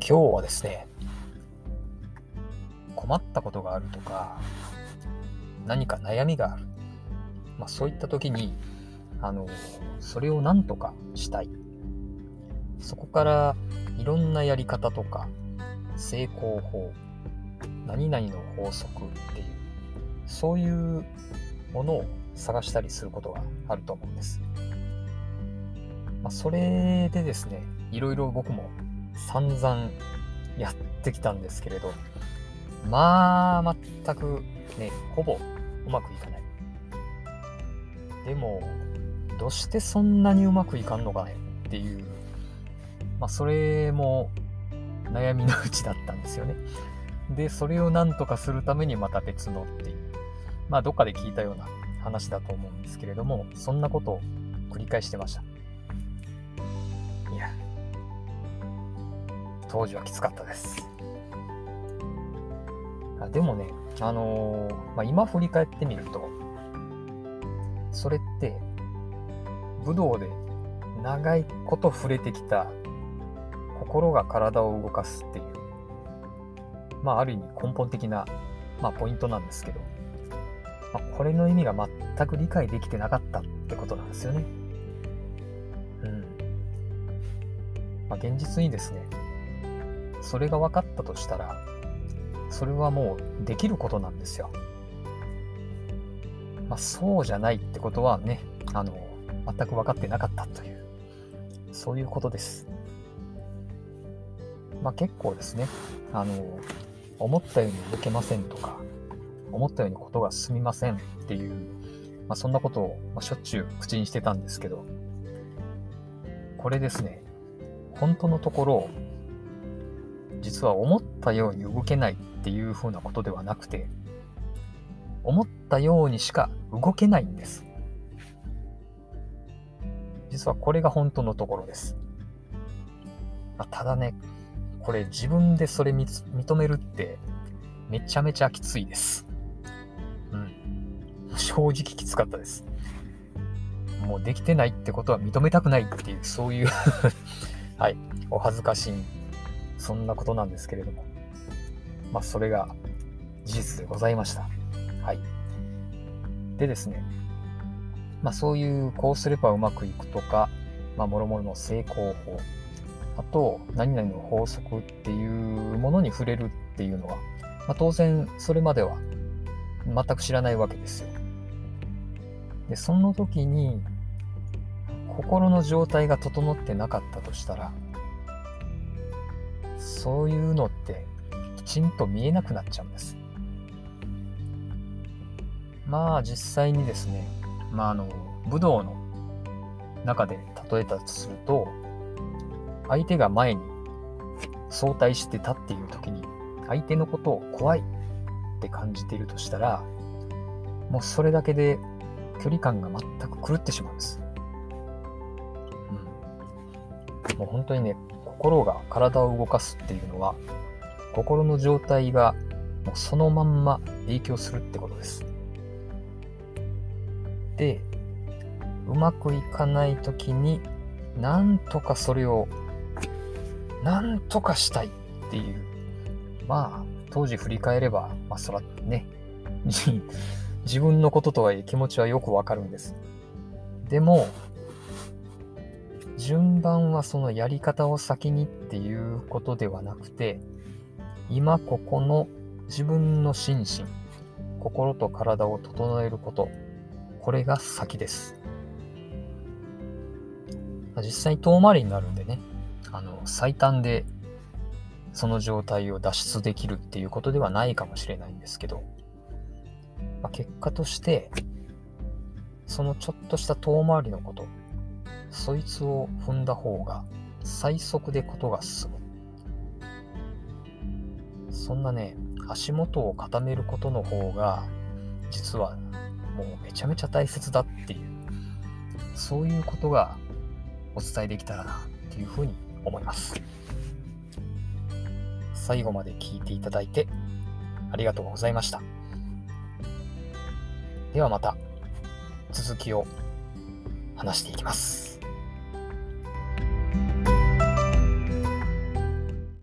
今日はですね、困ったことがあるとか、何か悩みがある。まあ、そういった時に、あの、それを何とかしたい。そこからいろんなやり方とか、成功法、何々の法則っていう、そういうものを探したりすることがあると思うんです。まあ、それでですね、いろいろ僕も散々やってきたんですけれど、まあ、全くね、ほぼうまくいかない。でも、どうしてそんなにうまくいかんのかねっていう、まあ、それも悩みのうちだったんですよね。で、それをなんとかするためにまた別のっていう、まあ、どっかで聞いたような話だと思うんですけれども、そんなことを繰り返してました。当時はきつかったです。あでもね、あのー、まあ、今振り返ってみると、それって、武道で長いこと触れてきた心が体を動かすっていう、まあ、ある意味根本的な、まあ、ポイントなんですけど、まあ、これの意味が全く理解できてなかったってことなんですよね。うん。まあ、現実にですね、それが分かったとしたら、それはもうできることなんですよ。まあ、そうじゃないってことはね、あの、全く分かってなかったという、そういうことです。まあ、結構ですね、あの、思ったように動けませんとか、思ったようにことが進みませんっていう、まあ、そんなことを、しょっちゅう口にしてたんですけど、これですね、本当のところ、実は思ったように動けないっていうふうなことではなくて、思ったようにしか動けないんです。実はこれが本当のところです。まあ、ただね、これ自分でそれ認めるってめちゃめちゃきついです。うん。正直きつかったです。もうできてないってことは認めたくないっていう、そういう はい、お恥ずかしいそんなことなんですけれども、まあ、それが事実でございました。はい。でですね、まあ、そういう、こうすればうまくいくとか、まあ、もろもろの成功法、あと、何々の法則っていうものに触れるっていうのは、まあ、当然、それまでは全く知らないわけですよ。で、その時に、心の状態が整ってなかったとしたら、そういうのってきちんと見えなくなっちゃうんです。まあ実際にですね、まああの、武道の中で例えたとすると、相手が前に相対してたっていう時に、相手のことを怖いって感じているとしたら、もうそれだけで距離感が全く狂ってしまうんです。うん。もう本当にね、心が体を動かすっていうのは、心の状態がもうそのまんま影響するってことです。で、うまくいかない時に、なんとかそれを、なんとかしたいっていう、まあ、当時振り返れば、まあ、そらね、自分のこととはいえ気持ちはよくわかるんです。でも、順番はそのやり方を先にっていうことではなくて、今ここの自分の心身、心と体を整えること、これが先です。実際遠回りになるんでね、あの、最短でその状態を脱出できるっていうことではないかもしれないんですけど、まあ、結果として、そのちょっとした遠回りのこと、そいつを踏んだ方が最速でことが進む。そんなね、足元を固めることの方が、実はもうめちゃめちゃ大切だっていう、そういうことがお伝えできたらなっていうふうに思います。最後まで聞いていただいてありがとうございました。ではまた続きを話していきます。